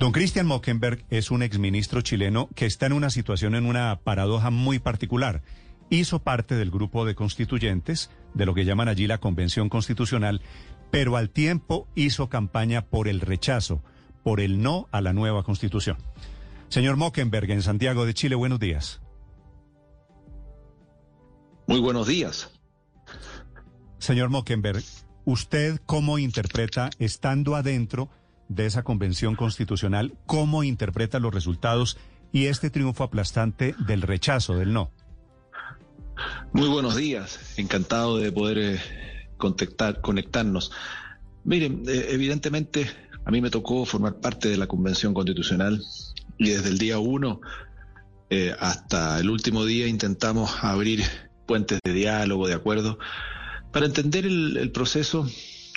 Don Christian Mockenberg es un exministro chileno que está en una situación, en una paradoja muy particular. Hizo parte del grupo de constituyentes, de lo que llaman allí la Convención Constitucional, pero al tiempo hizo campaña por el rechazo, por el no a la nueva Constitución. Señor Mockenberg, en Santiago de Chile, buenos días. Muy buenos días. Señor Mockenberg, ¿usted cómo interpreta, estando adentro, de esa convención constitucional, cómo interpreta los resultados y este triunfo aplastante del rechazo, del no. Muy buenos días, encantado de poder eh, contactar, conectarnos. Miren, eh, evidentemente a mí me tocó formar parte de la convención constitucional y desde el día uno eh, hasta el último día intentamos abrir puentes de diálogo, de acuerdo. Para entender el, el proceso,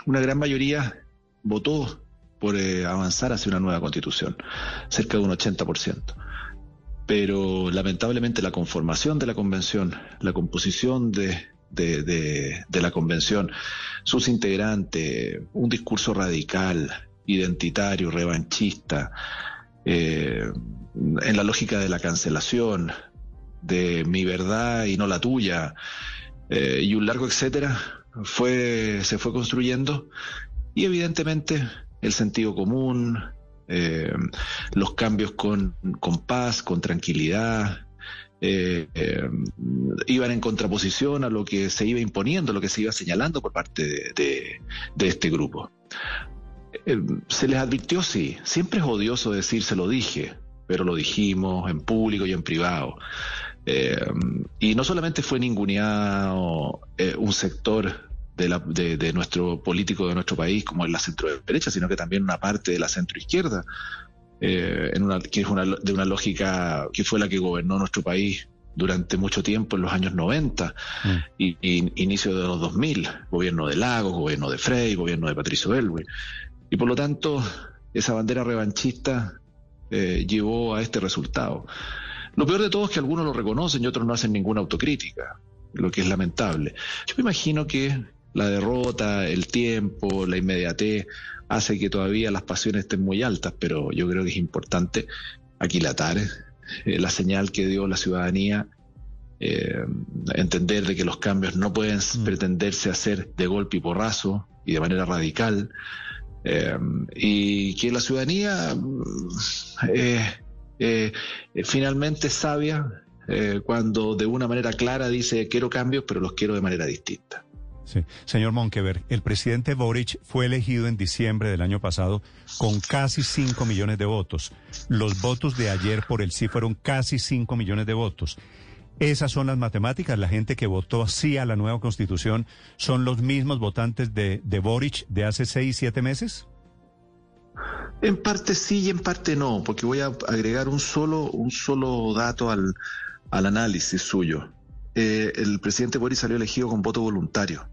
una gran mayoría votó por eh, avanzar hacia una nueva constitución, cerca de un 80%. Pero lamentablemente la conformación de la convención, la composición de, de, la convención, sus integrantes, un discurso radical, identitario, revanchista, eh, en la lógica de la cancelación, de mi verdad y no la tuya, eh, y un largo etcétera, fue, se fue construyendo y evidentemente el sentido común, eh, los cambios con, paz, con tranquilidad, eh, eh, iban en contraposición a lo que se iba imponiendo, lo que se iba señalando por parte de, este grupo. se les advirtió, sí, siempre es odioso decir se lo dije, pero lo dijimos en público y en privado. y no solamente fue ninguneado un sector de, la, de, nuestro político de nuestro país, como es la centro derecha, sino que también una parte de la centro izquierda, eh, en una, que es una, de una lógica que fue la que gobernó nuestro país durante mucho tiempo en los años 90 mm. y, inicio de los 2000, gobierno de Lagos, gobierno de Frey, gobierno de Patricio Elwin. Y por lo tanto, esa bandera revanchista eh, llevó a este resultado. Lo peor de todo es que algunos lo reconocen y otros no hacen ninguna autocrítica, lo que es lamentable. Yo me imagino que la derrota, el tiempo, la inmediatez, hace que todavía las pasiones estén muy altas, pero yo creo que es importante aquilatar eh, la señal que dio la ciudadanía, eh, entender de que los cambios no pueden mm. pretenderse hacer de golpe y porrazo y de manera radical, eh, y que la ciudadanía finalmente es sabia cuando de una manera clara dice quiero cambios, pero los quiero de manera distinta. Señor Monkeberg, el presidente Boric fue elegido en diciembre del año pasado con casi 5 millones de votos. Los votos de ayer por el sí fueron casi 5 millones de votos. Esas son las matemáticas. La gente que votó sí a la nueva constitución son los mismos votantes de, de Boric de hace 6, 7 meses. En parte sí y en parte no, porque voy a agregar un solo, un solo dato al, al análisis suyo. Eh, el presidente Boric salió elegido con voto voluntario.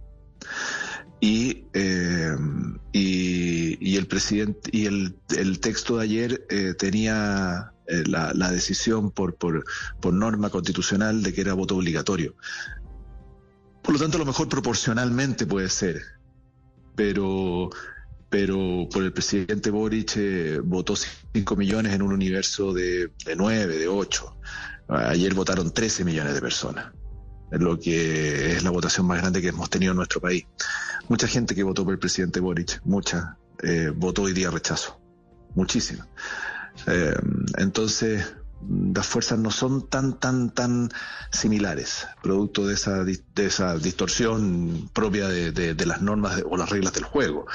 Eh, y, y, el presidente y el, el texto de ayer eh, tenía eh, la, la, decisión por, por, por, norma constitucional de que era voto obligatorio. Por lo tanto, a lo mejor proporcionalmente puede ser, pero, pero por el presidente Boric votó 5 millones en un universo de, de 9, de 8. Ayer votaron 13 millones de personas lo que es la votación más grande que hemos tenido en nuestro país. Mucha gente que votó por el presidente Boric, mucha, eh, votó hoy día rechazo, muchísima. Eh, entonces, las fuerzas no son tan, tan, tan similares, producto de esa, de esa distorsión propia de, de, las normas o las reglas del juego.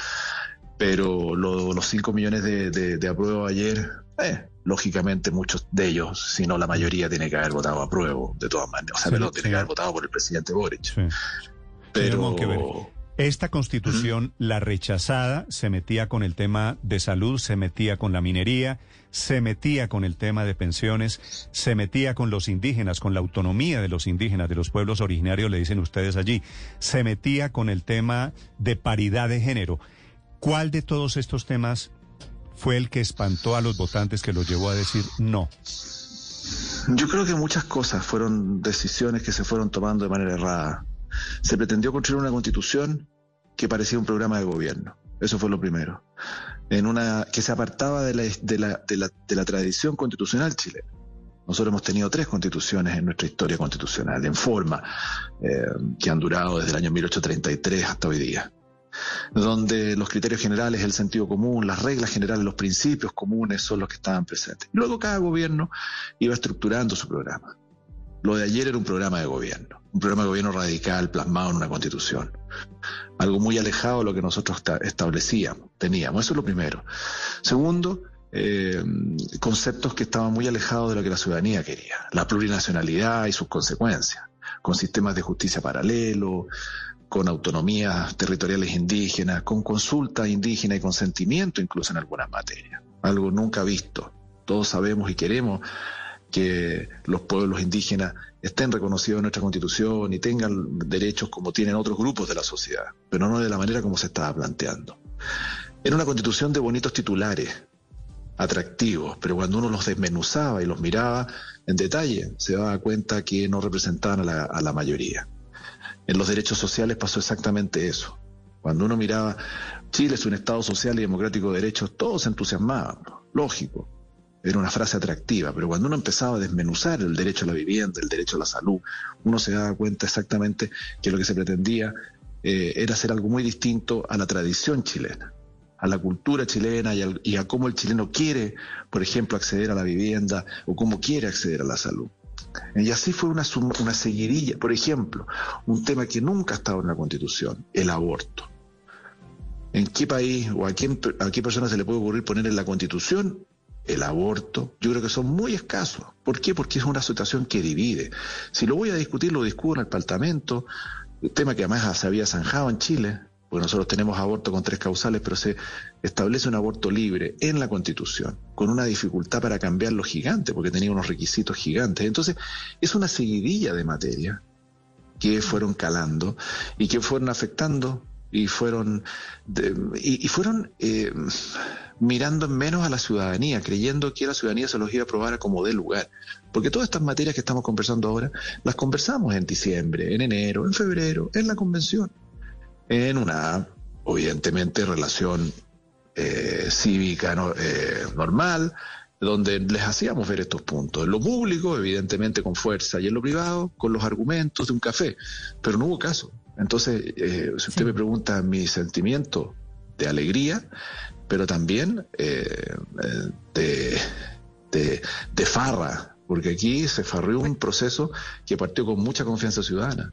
Pero los 5 millones de, de, apruebo ayer, eh, lógicamente muchos de ellos, si no la mayoría, tiene que haber votado a prueba, de todas maneras. O sea, tiene que haber votado por el presidente Boric. Pero, Esta constitución, la rechazada, se metía con el tema de salud, se metía con la minería, se metía con el tema de pensiones, se metía con los indígenas, con la autonomía de los indígenas, de los pueblos originarios, le dicen ustedes allí, se metía con el tema de paridad de género. ¿Cuál de todos estos temas fue el que espantó a los votantes que los llevó a decir no? Yo creo que muchas cosas fueron decisiones que se fueron tomando de manera errada. Se pretendió construir una constitución que parecía un programa de gobierno. Eso fue lo primero. En una que se apartaba de la, de la, de la, tradición constitucional chilena. Nosotros hemos tenido tres constituciones en nuestra historia constitucional, en forma, eh, que han durado desde el año 1833 hasta hoy día donde los criterios generales, el sentido común, las reglas generales, los principios comunes son los que estaban presentes. Luego cada gobierno iba estructurando su programa. Lo de ayer era un programa de gobierno, un programa de gobierno radical plasmado en una constitución. Algo muy alejado de lo que nosotros establecíamos, teníamos. Eso es lo primero. Segundo, eh, conceptos que estaban muy alejados de lo que la ciudadanía quería. La plurinacionalidad y sus consecuencias, con sistemas de justicia paralelo, con autonomías territoriales indígenas, con consulta indígena y consentimiento incluso en algunas materias. Algo nunca visto. Todos sabemos y queremos que los pueblos indígenas estén reconocidos en nuestra constitución y tengan derechos como tienen otros grupos de la sociedad, pero no de la manera como se estaba planteando. Era una constitución de bonitos titulares, atractivos, pero cuando uno los desmenuzaba y los miraba en detalle, se daba cuenta que no representaban a la, a la mayoría. En los derechos sociales pasó exactamente eso. Cuando uno miraba, Chile es un Estado social y democrático de derechos, todos se entusiasmaban, lógico. Era una frase atractiva, pero cuando uno empezaba a desmenuzar el derecho a la vivienda, el derecho a la salud, uno se daba cuenta exactamente que lo que se pretendía eh, era hacer algo muy distinto a la tradición chilena, a la cultura chilena y, y a cómo el chileno quiere, por ejemplo, acceder a la vivienda o cómo quiere acceder a la salud. Y así fue una, una seguidilla. Por ejemplo, un tema que nunca ha estado en la Constitución, el aborto. ¿En qué país o a, quién, a qué persona se le puede ocurrir poner en la Constitución el aborto? Yo creo que son muy escasos. ¿Por qué? Porque es una situación que divide. Si lo voy a discutir, lo discuto en el Parlamento, tema que además se había zanjado en Chile, porque nosotros tenemos aborto con tres causales, pero se establece un aborto libre en la Constitución, con una dificultad para cambiarlo gigante, porque tenía unos requisitos gigantes. Entonces, es una seguidilla de materia que fueron calando y que fueron afectando y fueron, y, fueron eh, mirando menos a la ciudadanía, creyendo que la ciudadanía se los iba a aprobar como de lugar. Porque todas estas materias que estamos conversando ahora, las conversamos en diciembre, en enero, en febrero, en la convención en una, evidentemente, relación eh, cívica eh, normal, donde les hacíamos ver estos puntos. En lo público, evidentemente, con fuerza, y en lo privado, con los argumentos de un café. Pero no hubo caso. Entonces, eh, si usted me pregunta mi sentimiento de alegría, pero también de, de farra, porque aquí se farrió un proceso que partió con mucha confianza ciudadana.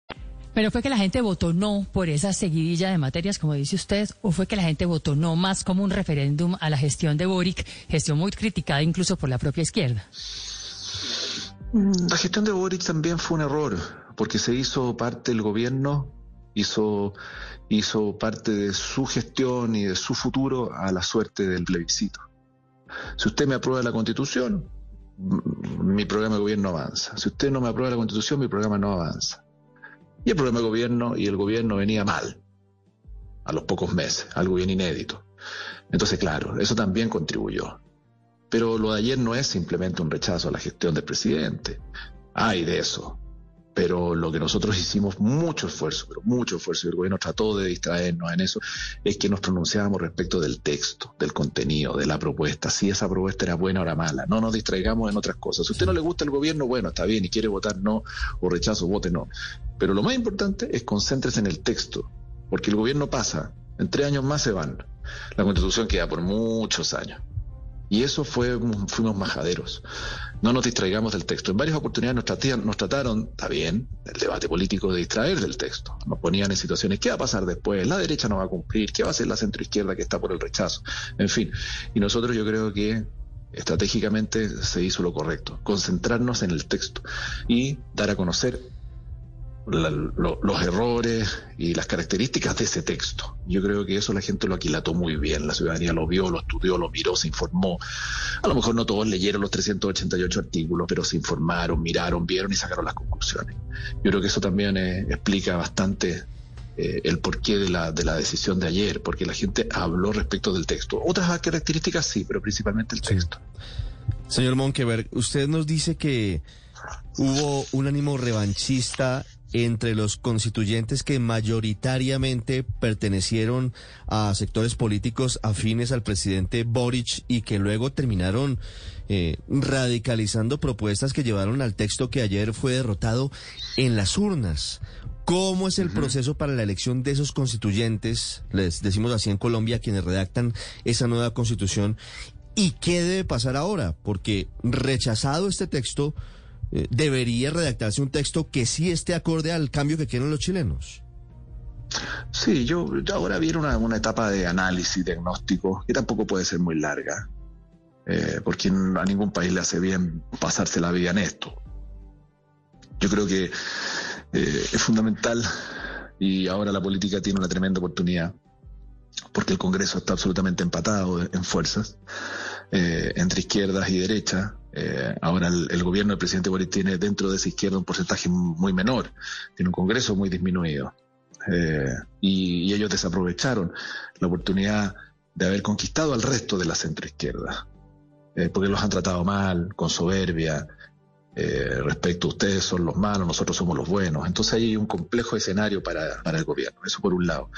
Pero fue que la gente votó no por esa seguidilla de materias, como dice usted, o fue que la gente votó no más como un referéndum a la gestión de Boric, gestión muy criticada incluso por la propia izquierda. La gestión de Boric también fue un error, porque se hizo parte del gobierno, hizo, hizo parte de su gestión y de su futuro a la suerte del plebiscito. Si usted me aprueba la constitución, mi programa de gobierno avanza. Si usted no me aprueba la constitución, mi programa no avanza. Y el problema de gobierno, y el gobierno venía mal, a los pocos meses, algo bien inédito. Entonces, claro, eso también contribuyó. Pero lo de ayer no es simplemente un rechazo a la gestión del presidente. Hay de eso. Pero lo que nosotros hicimos mucho esfuerzo, pero mucho esfuerzo, y el gobierno trató de distraernos en eso, es que nos pronunciábamos respecto del texto, del contenido, de la propuesta, si esa propuesta era buena o era mala. No nos distraigamos en otras cosas. Si usted no le gusta el gobierno, bueno, está bien, y quiere votar no o rechazo, vote no. Pero lo más importante es concéntrese en el texto, porque el gobierno pasa, en tres años más se van. La constitución queda por muchos años. Y eso fue, fuimos majaderos. No nos distraigamos del texto. En varias oportunidades nos, nos trataron, está bien, el debate político de distraer del texto. Nos ponían en situaciones, ¿qué va a pasar después? La derecha no va a cumplir, ¿qué va a hacer la centroizquierda que está por el rechazo? En fin, y nosotros yo creo que estratégicamente se hizo lo correcto, concentrarnos en el texto y dar a conocer la, lo, los errores y las características de ese texto. Yo creo que eso la gente lo aquilató muy bien, la ciudadanía lo vio, lo estudió, lo miró, se informó. A lo mejor no todos leyeron los 388 artículos, pero se informaron, miraron, vieron y sacaron las conclusiones. Yo creo que eso también eh, explica bastante eh, el porqué de la, de la decisión de ayer, porque la gente habló respecto del texto. Otras características sí, pero principalmente el texto. Señor Monkeberg, usted nos dice que hubo un ánimo revanchista entre los constituyentes que mayoritariamente pertenecieron a sectores políticos afines al presidente Boric y que luego terminaron eh, radicalizando propuestas que llevaron al texto que ayer fue derrotado en las urnas. ¿Cómo es el proceso para la elección de esos constituyentes, les decimos así en Colombia, quienes redactan esa nueva constitución? ¿Y qué debe pasar ahora? Porque rechazado este texto, eh, debería redactarse un texto que sí esté acorde al cambio que quieren los chilenos. Sí, yo, ahora viene una, etapa de análisis, diagnóstico, que tampoco puede ser muy larga, eh, porque a ningún país le hace bien pasarse la vida en esto. Yo creo que eh, es fundamental y ahora la política tiene una tremenda oportunidad, porque el Congreso está absolutamente empatado en fuerzas entre izquierdas y derechas. Eh, ahora el, gobierno del presidente Boric tiene dentro de esa izquierda un porcentaje muy menor, tiene un Congreso muy disminuido. Eh, y, y, ellos desaprovecharon la oportunidad de haber conquistado al resto de la centroizquierda, eh, porque los han tratado mal, con soberbia, eh, respecto a ustedes son los malos, nosotros somos los buenos. Entonces hay un complejo escenario para, para el gobierno, eso por un lado.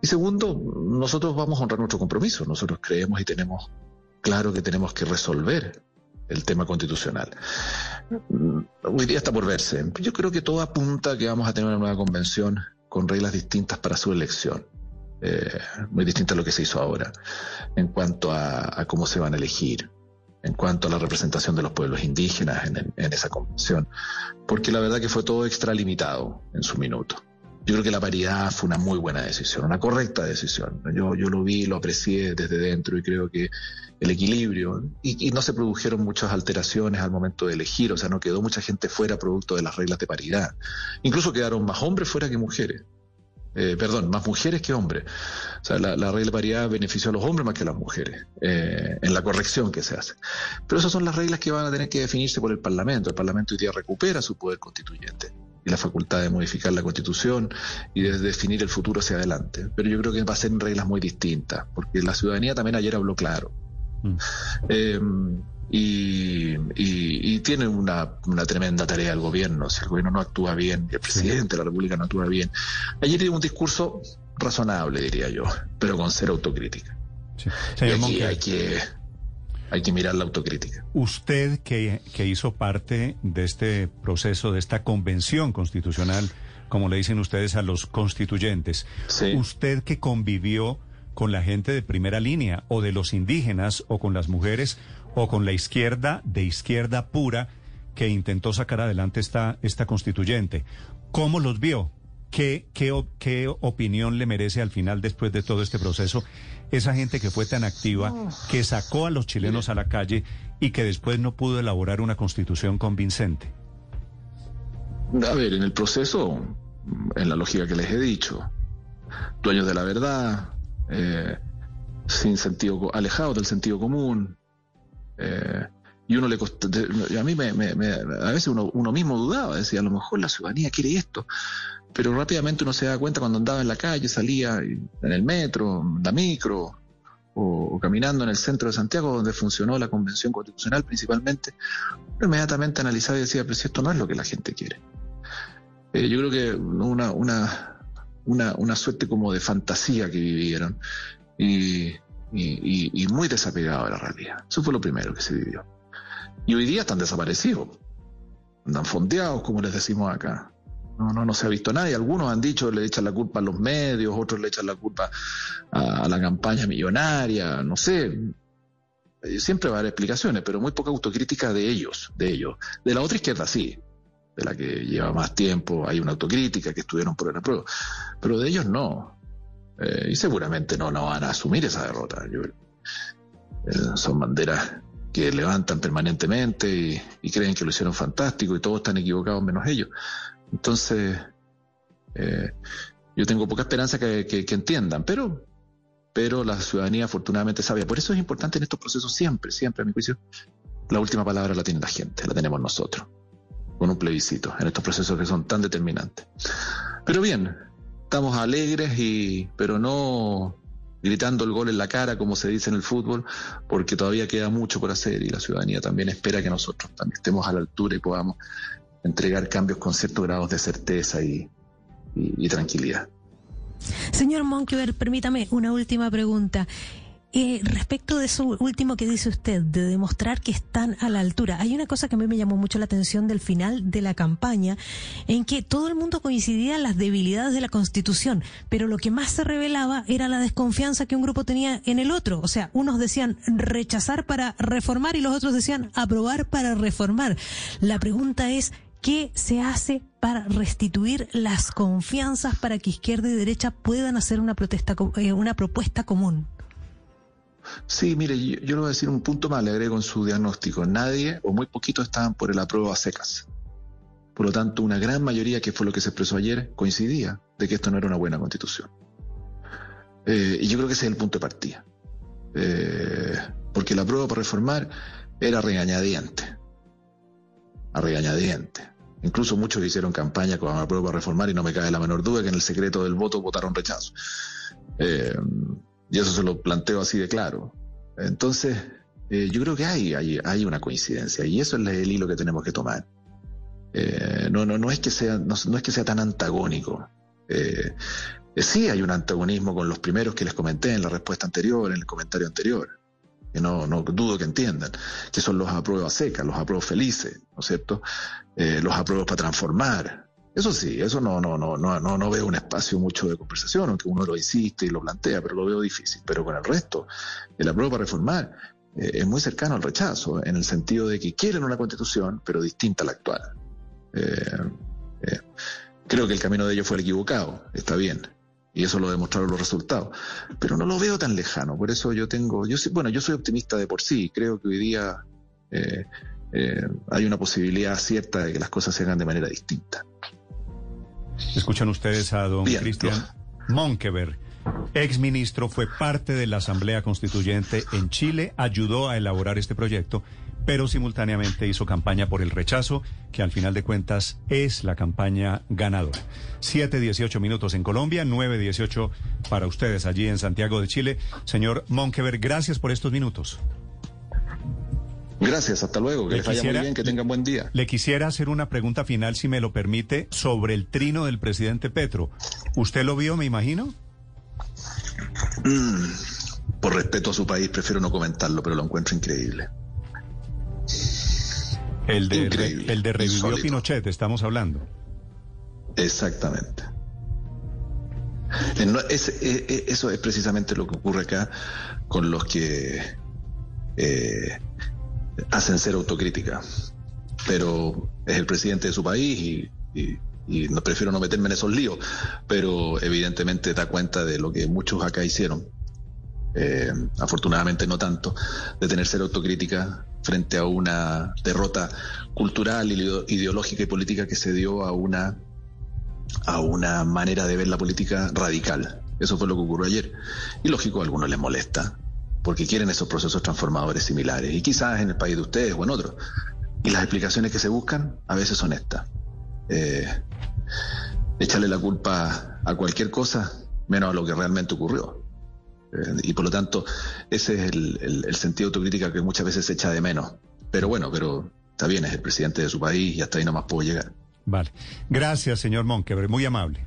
Y segundo, nosotros vamos a honrar nuestro compromiso, nosotros creemos y tenemos claro que tenemos que resolver el tema constitucional. Hoy día está por verse. Yo creo que todo apunta a que vamos a tener una nueva convención con reglas distintas para su elección. Eh, muy distinta a lo que se hizo ahora, en cuanto a, cómo se van a elegir, en cuanto a la representación de los pueblos indígenas en, en, en esa convención, porque la verdad que fue todo extralimitado en su minuto. Yo creo que la paridad fue una muy buena decisión, una correcta decisión. Yo, lo vi, lo aprecié desde dentro y creo que el equilibrio, y, no se produjeron muchas alteraciones al momento de elegir, o sea, no quedó mucha gente fuera producto de las reglas de paridad. Incluso quedaron más hombres fuera que mujeres. Eh, perdón, más mujeres que hombres. O sea, la, la, regla de paridad benefició a los hombres más que a las mujeres, eh, en la corrección que se hace. Pero esas son las reglas que van a tener que definirse por el Parlamento. El Parlamento hoy día recupera su poder constituyente y la facultad de modificar la constitución y de definir el futuro hacia adelante. Pero yo creo que va a ser en reglas muy distintas, porque la ciudadanía también ayer habló claro. Mm. Eh, y, y, y, tiene una, una, tremenda tarea el gobierno. Si el gobierno no actúa bien, el presidente de la República no actúa bien. Ayer dio un discurso razonable, diría yo, pero con cero autocrítica. Sí. Y aquí hay que, hay que mirar la autocrítica. Usted que, que hizo parte de este proceso, de esta convención constitucional, como le dicen ustedes a los constituyentes, sí. usted que convivió con la gente de primera línea o de los indígenas o con las mujeres o con la izquierda de izquierda pura que intentó sacar adelante esta, esta constituyente. ¿Cómo los vio? ¿Qué, qué, ¿Qué opinión le merece al final, después de todo este proceso, esa gente que fue tan activa, que sacó a los chilenos a la calle y que después no pudo elaborar una constitución convincente? A ver, en el proceso, en la lógica que les he dicho, dueños de la verdad, eh, sin sentido, alejados del sentido común, eh, y uno le a mí me, me, me, a veces uno, uno, mismo dudaba, decía, a lo mejor la ciudadanía quiere esto, pero rápidamente uno se da cuenta cuando andaba en la calle, salía en el metro, en la micro, o, caminando en el centro de Santiago, donde funcionó la Convención Constitucional principalmente, uno inmediatamente analizaba y decía, pero si esto no es lo que la gente quiere. eh, yo creo que una, una, una, una suerte como de fantasía que vivieron y, y muy desapegado de la realidad. Eso fue lo primero que se vivió. Y hoy día están desaparecidos, andan fondeados, como les decimos acá. No, no, no se ha visto nadie. Algunos han dicho, le echan la culpa a los medios, otros le echan la culpa a, la campaña millonaria, no sé. Eh, Siempre va a haber explicaciones, pero muy poca autocrítica de ellos, de ellos. De la otra izquierda sí, de la que lleva más tiempo, hay una autocrítica que estuvieron por el apruebo, pero de ellos no. Eh, y seguramente no, no van a asumir esa derrota. Eh, son banderas que levantan permanentemente y, y creen que lo hicieron fantástico y todos están equivocados menos ellos. Entonces, eh, yo tengo poca esperanza que, entiendan, pero, pero la ciudadanía afortunadamente sabe. Por eso es importante en estos procesos siempre, siempre a mi juicio, la última palabra la tiene la gente, la tenemos nosotros, con un plebiscito, en estos procesos que son tan determinantes. Pero bien, estamos alegres y, pero no gritando el gol en la cara, como se dice en el fútbol, porque todavía queda mucho por hacer y la ciudadanía también espera que nosotros también estemos a la altura y podamos entregar cambios con ciertos grados de certeza y, tranquilidad. Señor Monkever, permítame una última pregunta. Eh, respecto de eso último que dice usted, de demostrar que están a la altura, hay una cosa que a mí me llamó mucho la atención del final de la campaña, en que todo el mundo coincidía en las debilidades de la Constitución, pero lo que más se revelaba era la desconfianza que un grupo tenía en el otro. O sea, unos decían rechazar para reformar y los otros decían aprobar para reformar. La pregunta es, ¿Qué se hace para restituir las confianzas para que izquierda y derecha puedan hacer una protesta, eh, una propuesta común? Sí, mire, yo, le voy a decir un punto más, le agrego en su diagnóstico. Nadie o muy poquitos estaban por el apruebo a secas. Por lo tanto, una gran mayoría, que fue lo que se expresó ayer, coincidía de que esto no era una buena constitución. Eh, y yo creo que ese es el punto de partida. Eh, porque el apruebo para reformar era regañadiente. A. Incluso muchos hicieron campaña con el apruebo para reformar y no me cabe la menor duda que en el secreto del voto votaron rechazo. Eh, y eso se lo planteo así de claro. Entonces, eh, yo creo que hay, hay, hay una coincidencia y eso es el hilo que tenemos que tomar. Eh, no, no, no, es que sea, no, es que sea tan antagónico. Eh, sí hay un antagonismo con los primeros que les comenté en la respuesta anterior, en el comentario anterior, que no, no dudo que entiendan, que son los apruebos secas, los apruebos felices, ¿no es cierto? Eh, los apruebos para transformar. Eso sí, eso no, no, no, no, no, no veo un espacio mucho de conversación, aunque uno lo insiste y lo plantea, pero lo veo difícil. Pero con el resto, el apruebo para reformar eh, es muy cercano al rechazo, en el sentido de que quieren una constitución, pero distinta a la actual. Eh, creo que el camino de ellos fue el equivocado, está bien, y eso lo demostraron los resultados, pero no lo veo tan lejano, por eso yo tengo, yo soy, bueno, yo soy optimista de por sí, creo que hoy día eh, eh, hay una posibilidad cierta de que las cosas se hagan de manera distinta. Escuchan ustedes a don Cristian Monkeberg, ex ministro, fue parte de la Asamblea Constituyente en Chile, ayudó a elaborar este proyecto, pero simultáneamente hizo campaña por el rechazo, que al final de cuentas es la campaña ganadora. 7, 18 minutos en Colombia, 9, 18 para ustedes allí en Santiago de Chile. Señor Monkeberg, gracias por estos minutos. Gracias, hasta luego, que Le les vaya quisiera- muy bien, que tengan buen día. Le quisiera hacer una pregunta final, si me lo permite, sobre el trino del presidente Petro. ¿Usted lo vio, me imagino? Mm, por respeto a su país, prefiero no comentarlo, pero lo encuentro increíble. El de, Increíble, el de revivió insólito. Pinochet, estamos hablando. Exactamente. Eh, es- eh, eh, eso es precisamente lo que ocurre acá con los que eh, hacen ser autocrítica. Pero es el presidente de su país y, y- y no prefiero no meterme en esos líos, pero evidentemente da cuenta de lo que muchos acá hicieron. Eh, afortunadamente no tanto, de tener ser autocrítica frente a una derrota cultural, ideo- ideológica y política que se dio a una a una manera de ver la política radical. Eso fue lo que ocurrió ayer. Y lógico, a algunos les molesta, porque quieren esos procesos transformadores similares, y quizás en el país de ustedes o en otros. Y las explicaciones que se buscan a veces son estas. Eh, echarle la culpa a cualquier cosa, menos a lo que realmente ocurrió. Eh, y por lo tanto, ese es el, el- el sentido de autocrítica que muchas veces se echa de menos. Pero bueno, pero está bien, es el presidente de su país y hasta ahí nomás puedo llegar. Vale. Gracias, señor Monkeberg, muy amable.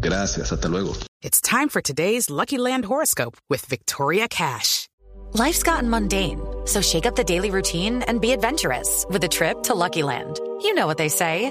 Gracias, hasta luego. It's time for today's Lucky Land horoscope with Victoria Cash. Life's gotten mundane, so shake up the daily routine and be adventurous with a trip to Lucky Land. You know what they say.